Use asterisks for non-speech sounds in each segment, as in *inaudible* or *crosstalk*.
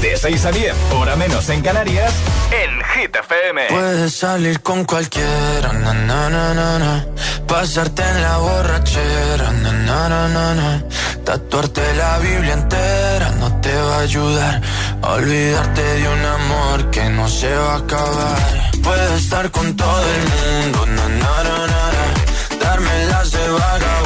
De 6 a 10, hora menos en Canarias, en Hit FM. Puedes salir con cualquiera, na, pasarte en la borrachera, na, tatuarte la Biblia entera no te va a ayudar olvidarte de un amor que no se va a acabar. Puedes estar con todo el mundo, darme las de vagabundo,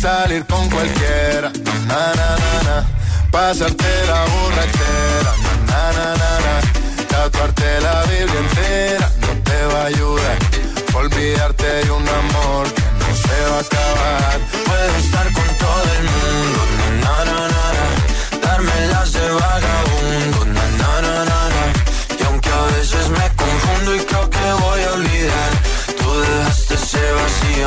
salir con cualquiera, na, na, na, na. pasarte la borrachera, na, na, na, na. tatuarte la Biblia entera no te va a ayudar. Olvidarte de un amor que no se va a acabar. Puedes estar con todo el mundo, na, na, na, na. darme las de vagabundo, na, na, na, na,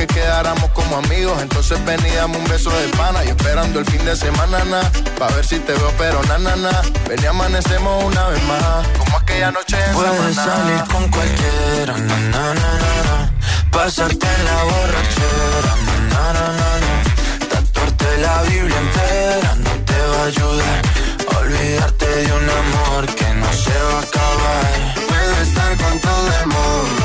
Que quedáramos como amigos, entonces ven y dame un beso de pana y esperando el fin de semana, na, pa' ver si te veo, pero na, na, na. Ven y amanecemos una vez más, como aquella noche en Puedes salir con cualquiera, na, na, na, na, pasarte en la borrachera, na, na, na, na, tatuarte la Biblia entera no te va a ayudar. Olvidarte de un amor que no se va a acabar. Puedo estar con todo el mundo,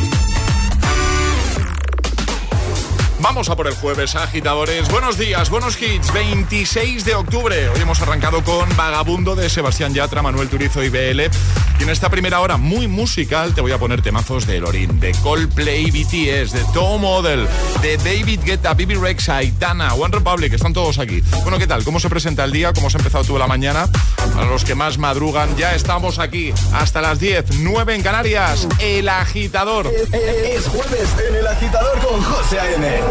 Vamos a por el jueves, agitadores. Buenos días, buenos hits. 26 de octubre. Hoy hemos arrancado con Vagabundo de Sebastián Yatra, Manuel Turizo y BL. Y en esta primera hora muy musical te voy a poner temazos de Lorin, de Coldplay, BTS, de Tom Model, de David Guetta, Bibi Rex, Aitana, One Republic. Están todos aquí. Bueno, ¿qué tal? ¿Cómo se presenta el día? ¿Cómo se ha empezado tú la mañana? Para los que más madrugan, ya estamos aquí hasta las 10, 9 en Canarias. El agitador. Es jueves en el agitador con José A.M.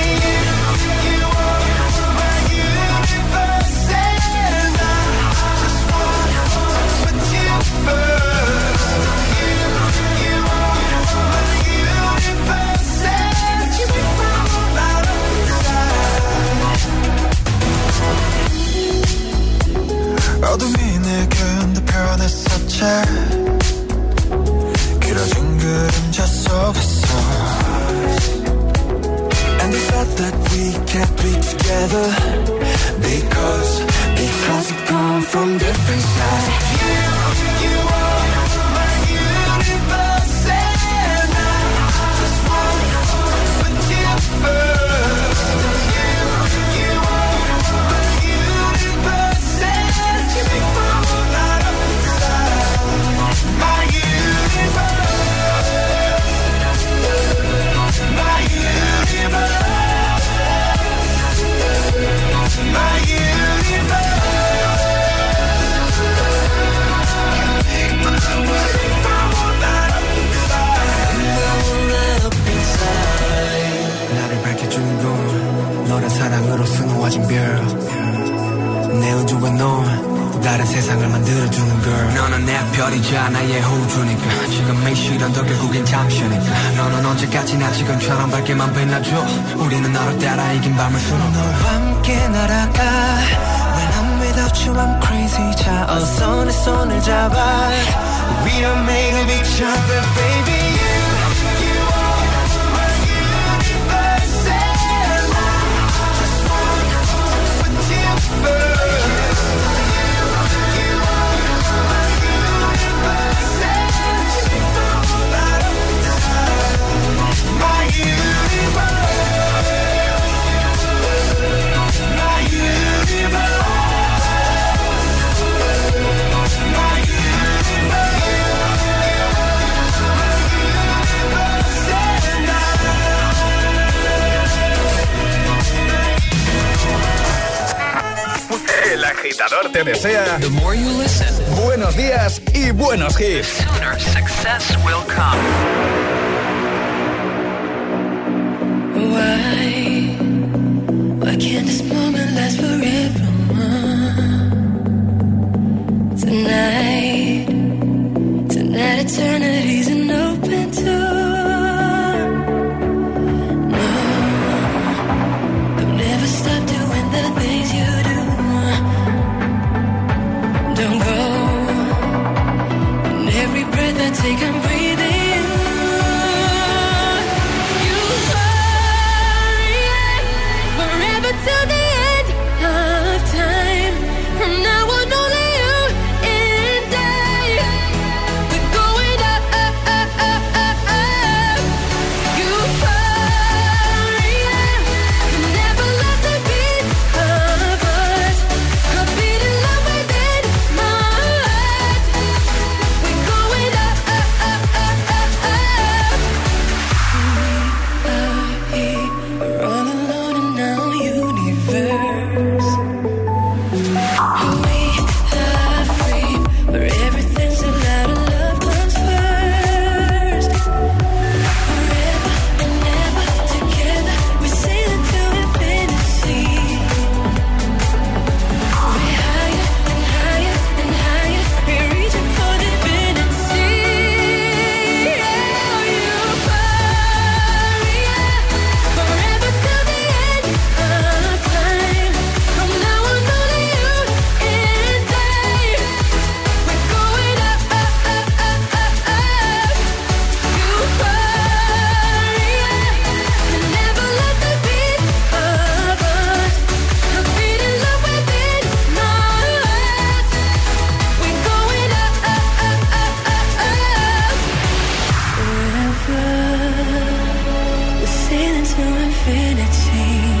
멈춰 길어진 그림자 속에서. And we thought that we can't be together Because, because we come from different sides. kids infinity.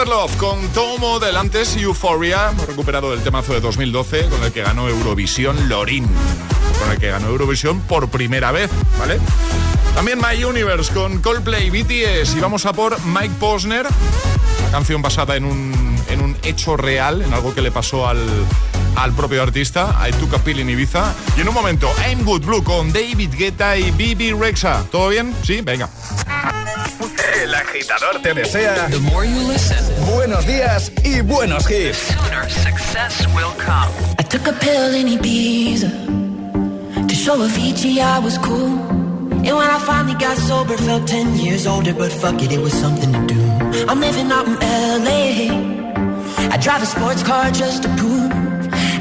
Another Love con Tomo del antes Euphoria, hemos recuperado el temazo de 2012 con el que ganó Eurovisión Lorin, con el que ganó Eurovisión por primera vez, ¿vale? También My Universe con Coldplay BTS y vamos a por Mike Posner, una canción basada en un, en un hecho real, en algo que le pasó al, al propio artista, I Took a Pill Ibiza. Y en un momento, I'm Good Blue con David Guetta y Bibi Rexa. ¿Todo bien? Sí, venga. El agitador te desea buenos días y buenos hits. I took a pill in Ibiza to show Avicii I was cool. And when I finally got sober, felt 10 years older, but fuck it, it was something to do. I'm living out in LA. I drive a sports car just to prove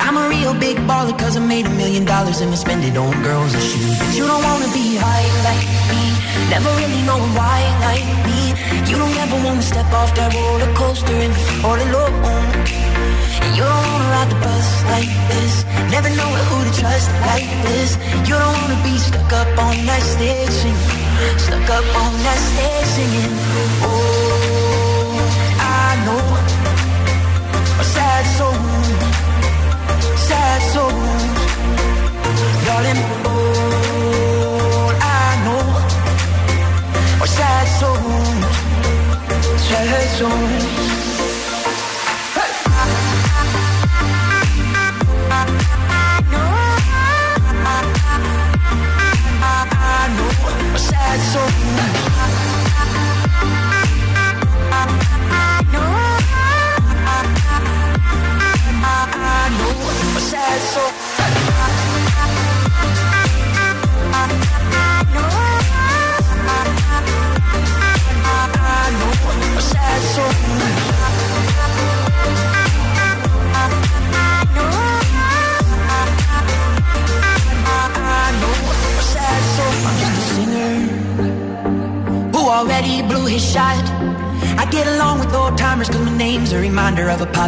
I'm a real big baller cause I made a million dollars and I spend it on girls and shoes. But you don't wanna be high like me, never really knowing why like me. You don't ever wanna step off that roller coaster and be all alone. And you don't wanna ride the bus like this, never know who to trust like this. You don't wanna be stuck up on that stage singing, stuck up on that stage singing. Oh, I know a sad soul sad souls, darling. Sad souls, sad.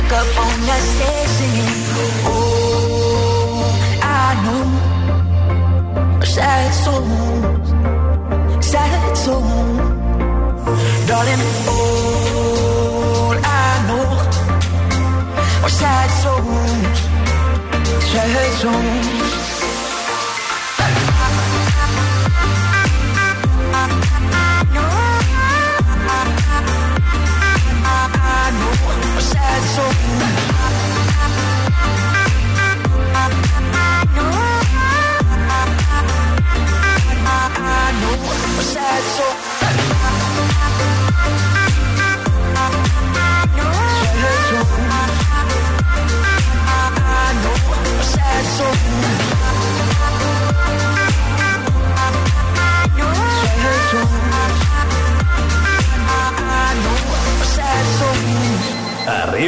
stuck up on that station. Oh, I know, sad souls, sad souls, darling. I know sad souls.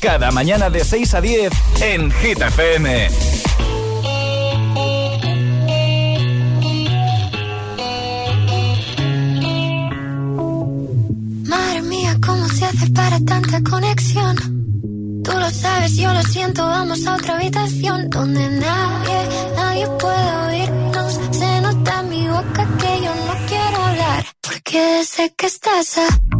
Cada mañana de 6 a 10 en Hit FM. Madre mía, ¿cómo se hace para tanta conexión? Tú lo sabes, yo lo siento, vamos a otra habitación donde nadie, nadie puede oírnos. Se nota en mi boca que yo no quiero Porque sé que estás aquí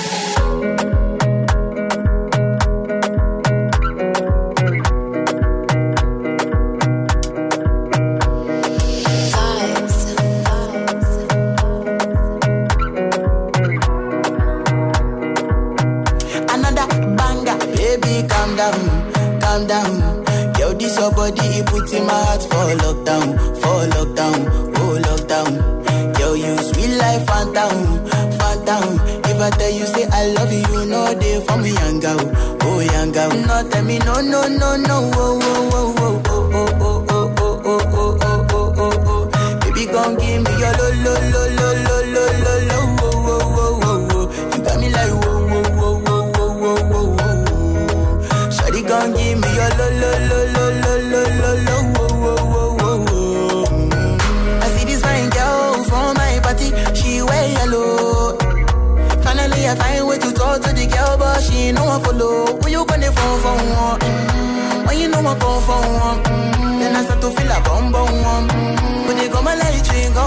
girl, oh girl. No, tell me no, no, no, no, oh, oh, oh, oh, Who you gonna phone for one? Mm, When you know I come for one, mm, then I start to feel a bum bum one. Mm, When they go my light, you go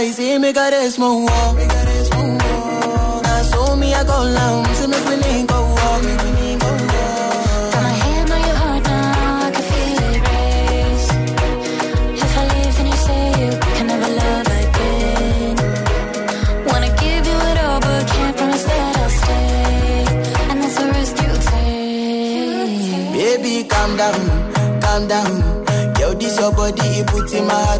reach my house, I see me got a small wall. Me a small wall. Now so me I go down, see me willing go walk. Got my hand on your heart now, I can feel it race. If I leave, then you say you can never love again. Wanna give you it all, but can't promise that I'll stay. And that's the risk you take. Baby, calm down, calm down. Yo, this your body, it puts in my heart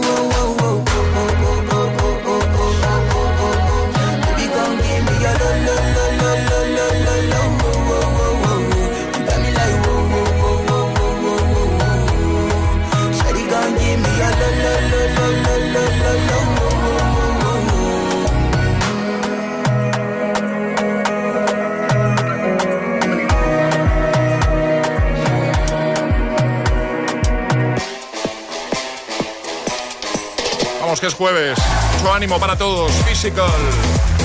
es jueves. Mucho ánimo para todos. Physical.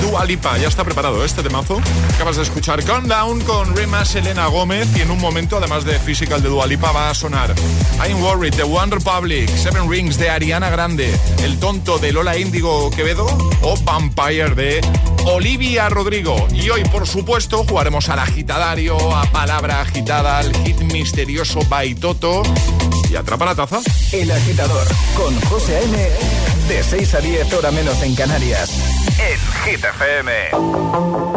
Dua Lipa. Ya está preparado este temazo. Acabas de escuchar Countdown con Rema Selena Gómez. Y en un momento, además de Physical de Dua Lipa, va a sonar I'm Worried de One Republic, Seven Rings de Ariana Grande, El Tonto de Lola Índigo Quevedo o Vampire de Olivia Rodrigo. Y hoy, por supuesto, jugaremos al agitadario, a palabra agitada, al hit misterioso Baitoto y atrapa la taza. El Agitador con José A.M. De 6 a 10, hora menos en Canarias. En Hit FM.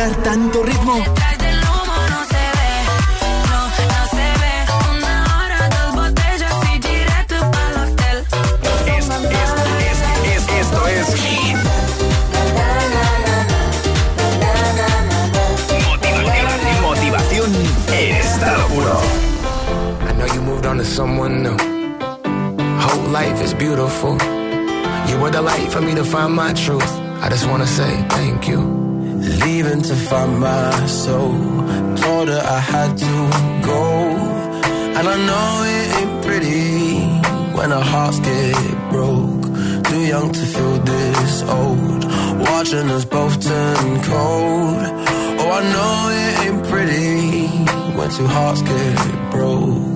Soportar tanto ritmo? esto es Motivación, motivación en estado puro. I know you moved on to someone new. Whole life is beautiful. You were the light for me to find my truth. I just wanna say thank you. Leaving to find my soul. Told her I had to go. And I know it ain't pretty when our hearts get broke. Too young to feel this old. Watching us both turn cold. Oh, I know it ain't pretty when two hearts get broke.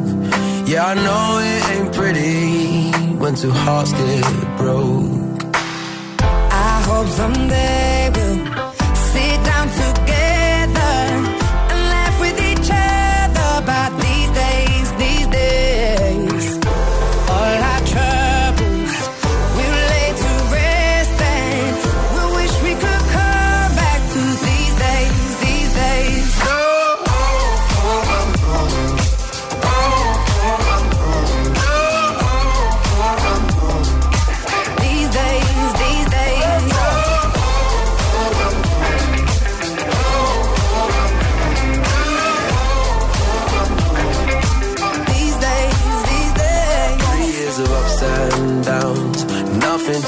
Yeah, I know it ain't pretty when two hearts get broke. I hope someday we'll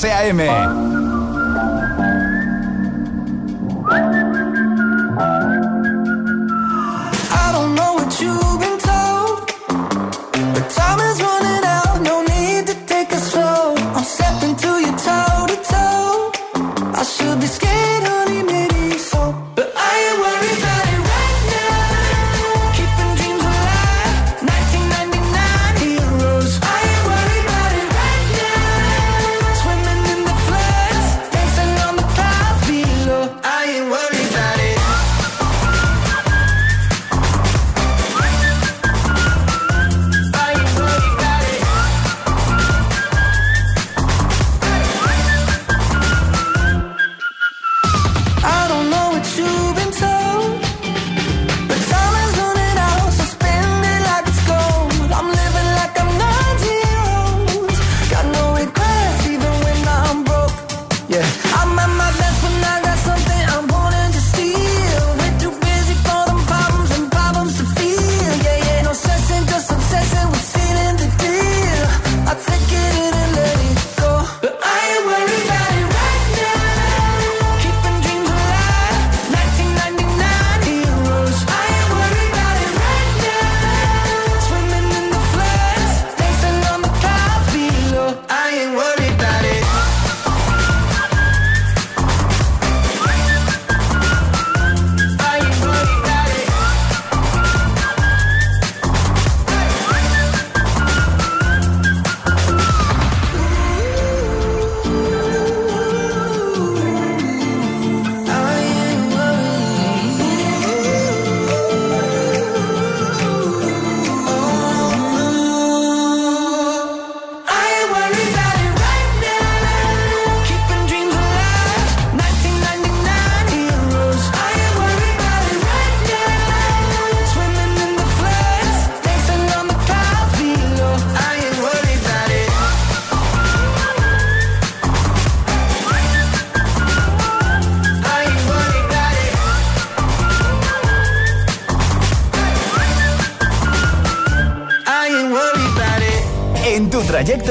José A.M.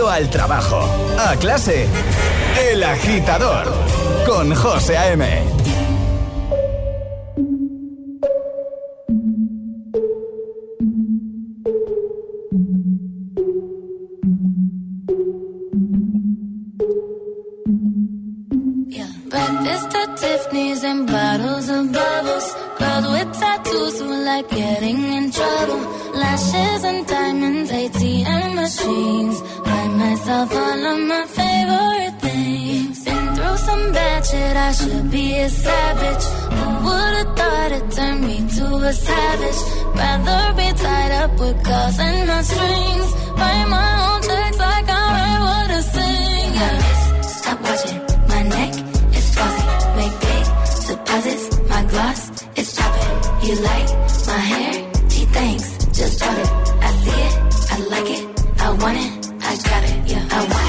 al trabajo, a clase. El agitador con José A.M. Like getting in trouble. Lashes and diamonds, ATM machines. Myself all of my favorite things. Been through some bad shit, I should be a savage. Who would've thought it turned me to a savage? Rather be tied up with calls and my strings. Write my own checks like I write what I sing. Yeah. Stop watching, my neck is flossy. Make big deposits, my gloss is popping. You like my hair? Gee, thanks, just bought it. I see it, I like it, I want it. Got it, yeah. I want it,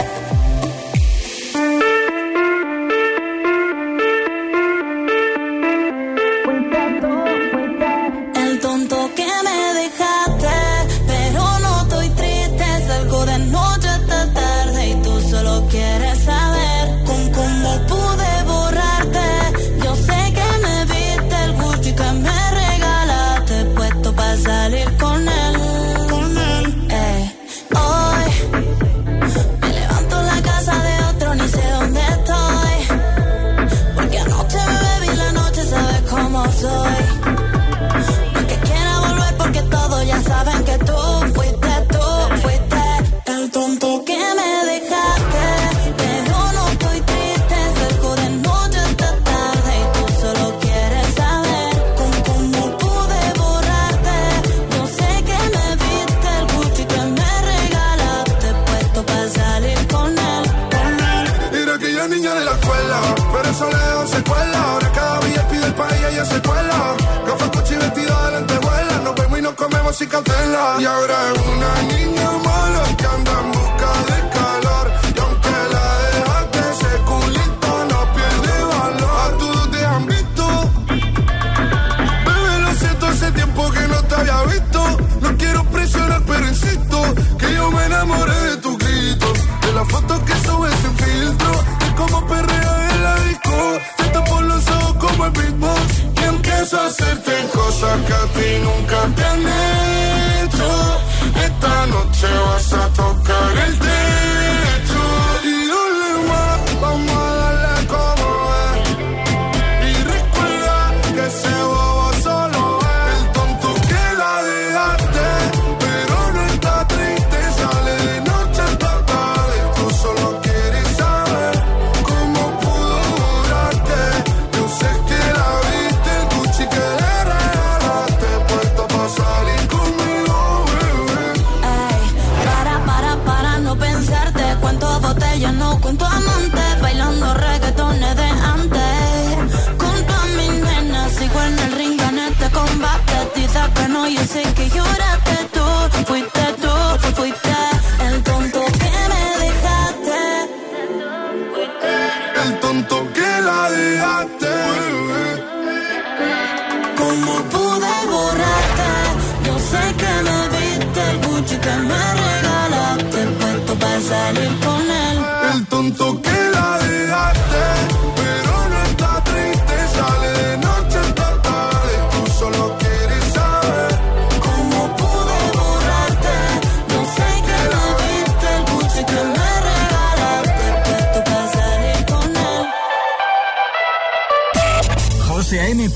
junto a mí.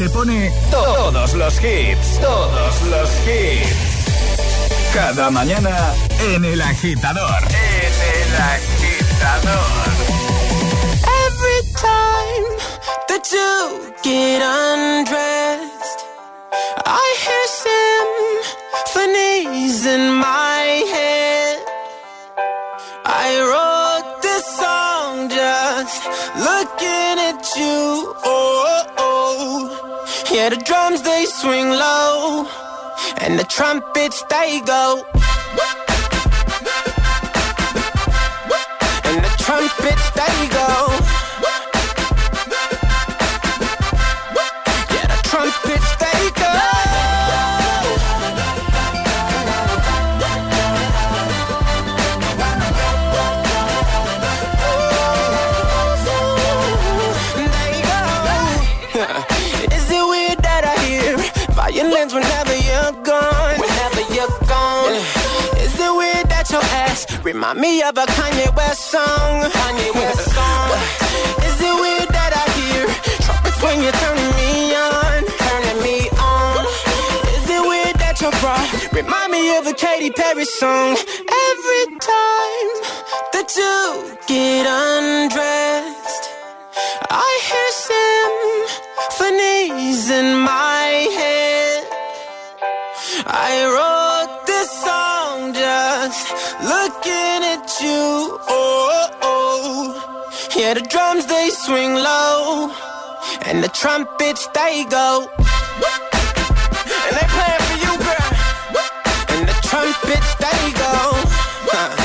te pone todos los hits, todos los hits. Cada mañana en el agitador. En el agitador. Every time that you get undressed. Yeah, the drums they swing low, and the trumpets they go. And the trumpets they go. violins whenever you're gone. Whenever you're gone. Is it weird that your ass remind me of a Kanye West song? Kanye West *laughs* song. Is it weird that I hear trumpets when you're turning me on? Turning me on. Is it weird that your bra remind me of a Katy Perry song? Every time that you get undressed, I hear symphonies in my head wrote this song just looking at you. Oh, oh. yeah, the drums they swing low, and the trumpets they go. And they playing for you, girl. And the trumpets they go. Uh,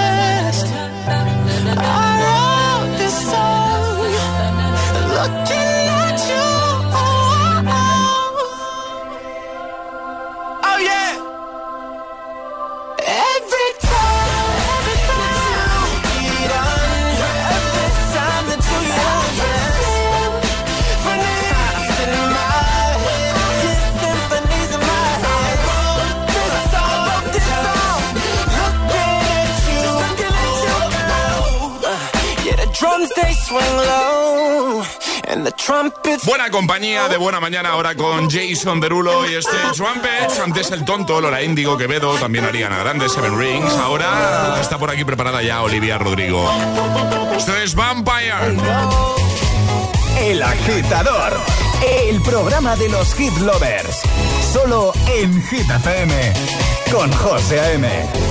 Buena compañía de buena mañana ahora con Jason Derulo y este Trumpets. Antes el tonto, Lola Índigo, Quevedo, también Ariana Grande, Seven Rings. Ahora está por aquí preparada ya Olivia Rodrigo. Esto es Vampire. El agitador. El programa de los hit lovers. Solo en Hit FM. Con José A.M.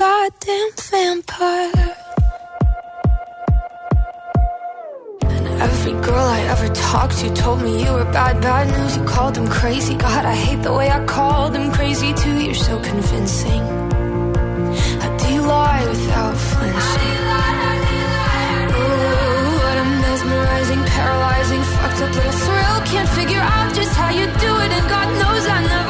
goddamn vampire. And every girl I ever talked to told me you were bad, bad news. You called them crazy. God, I hate the way I called them crazy too. You're so convincing. How do lie without flinching? Ooh, what a mesmerizing, paralyzing, fucked up little thrill. Can't figure out just how you do it, and God knows I never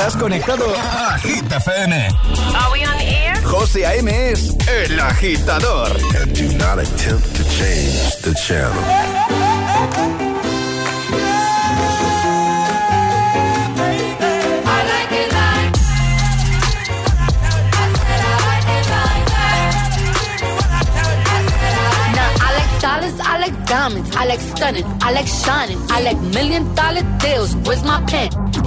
Estás conectado a Hit FM. Are we on air? José A.M. es el agitador. And do not attempt to change the channel. Now I like dollars, I like diamonds, I like stunning, I like shining, I like million dollar deals. Where's my pen?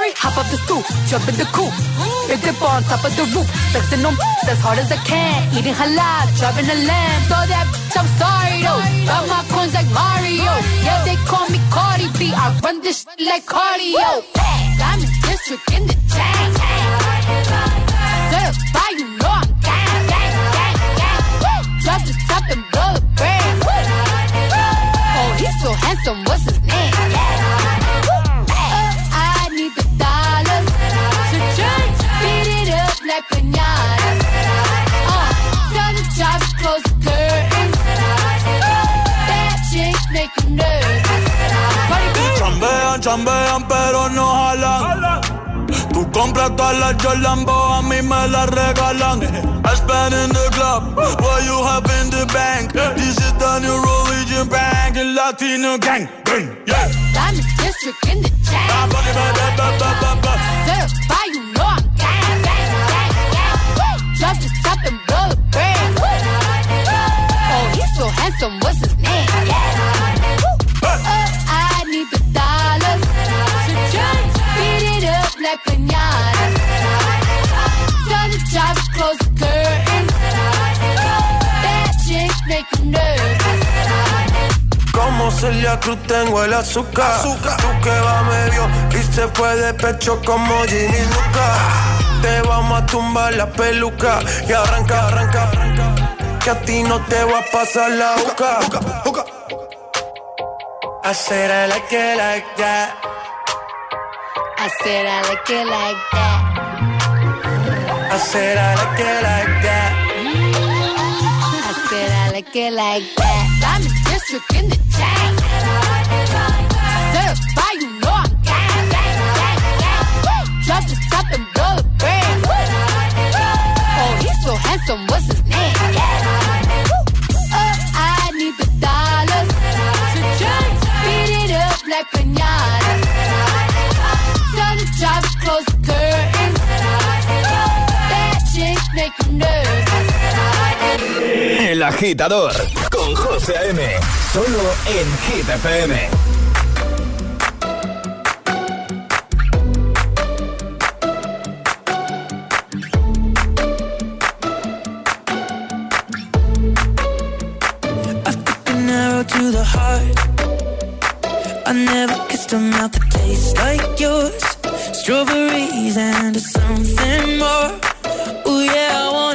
Ferrari, hop up the stoop, jump in the coupe. Big dip on top of the roof, flexing them as hard as I can. Eating halal, driving a lamb. So that bitch, I'm sorry though. Got my coins like Mario. Yeah, they call me Cardi B. I run this like cardio. Diamond district in the chain. Certified, you know I'm gang, gang, gang, gang. Drop the top and blow the brand. Oh, he's so handsome, what's his like pinata. Uh, tell the job close the curtains. That chick make you nervous. Chambean, chambean, pero no jalan. Tú compras todas las Jolambo, a mí me las regalan. I spend in the club, what you have in the bank. This is the new religion bank, and Latino gang. gang, Yeah. Diamond district in the chat. chain. Certified, you Drop the top and blow the brand. Oh, he's so handsome, what's his name? Uh, I need the dollars to change, beat it up like pinata. Tell the job close the curtains. That chick make you nervous. Como Celia Cruz tengo el azúcar. Tú que va medio y se fue de pecho como Ginny Luca. Te vamos a tumbar la peluca y arranca, arranca, arranca. Que a ti no te va a pasar la boca. I said I like it like that. I said I like it like that. I said I like it like that. I said I like it like that. Diamond district in the chain. Certified, you know I'm gang, gang. Woo! Drop the top and blow so handsome, what's his name? Woo! Uh, I need the dollars to change, beat it up like pinata. Tell the job close the curtains. That chick make you nervous. El agitador con José A.M. Solo en Hit FM. The heart. I never kissed a mouth that tastes like yours. Strawberries and something more. Oh yeah, I want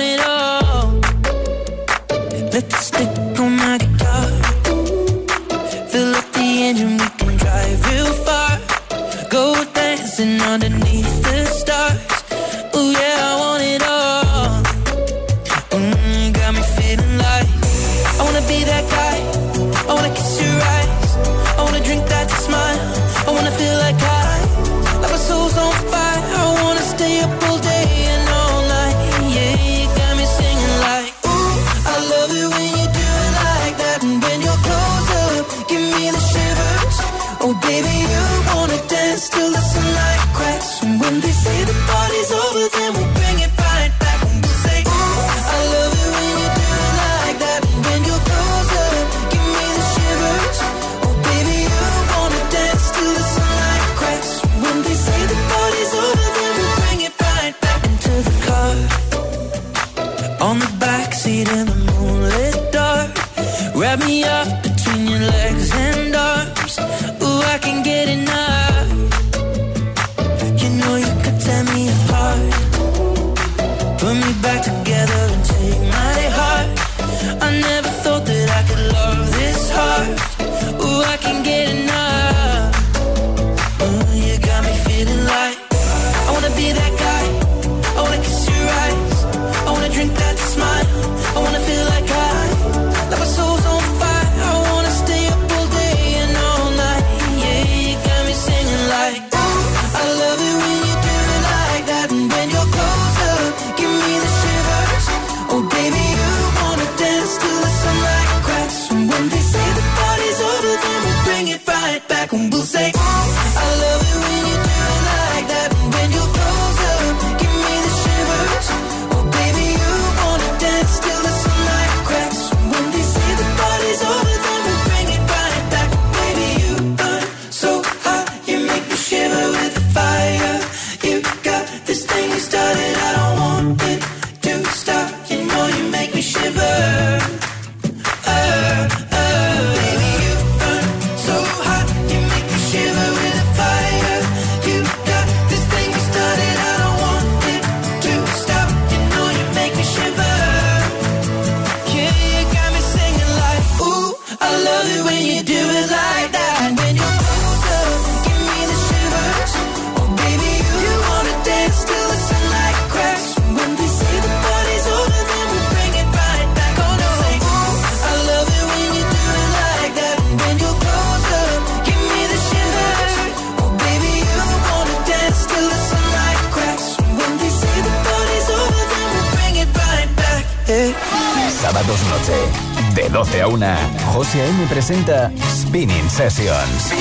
presenta Spinning Sessions.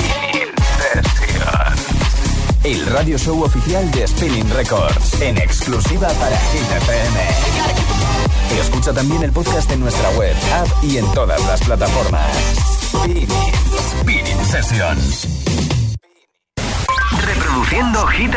El radio show oficial de Spinning Records, en exclusiva para Hit FM. Escucha también el podcast en nuestra web, app y en todas las plataformas. Spinning, Spinning Sessions. Reproduciendo Hit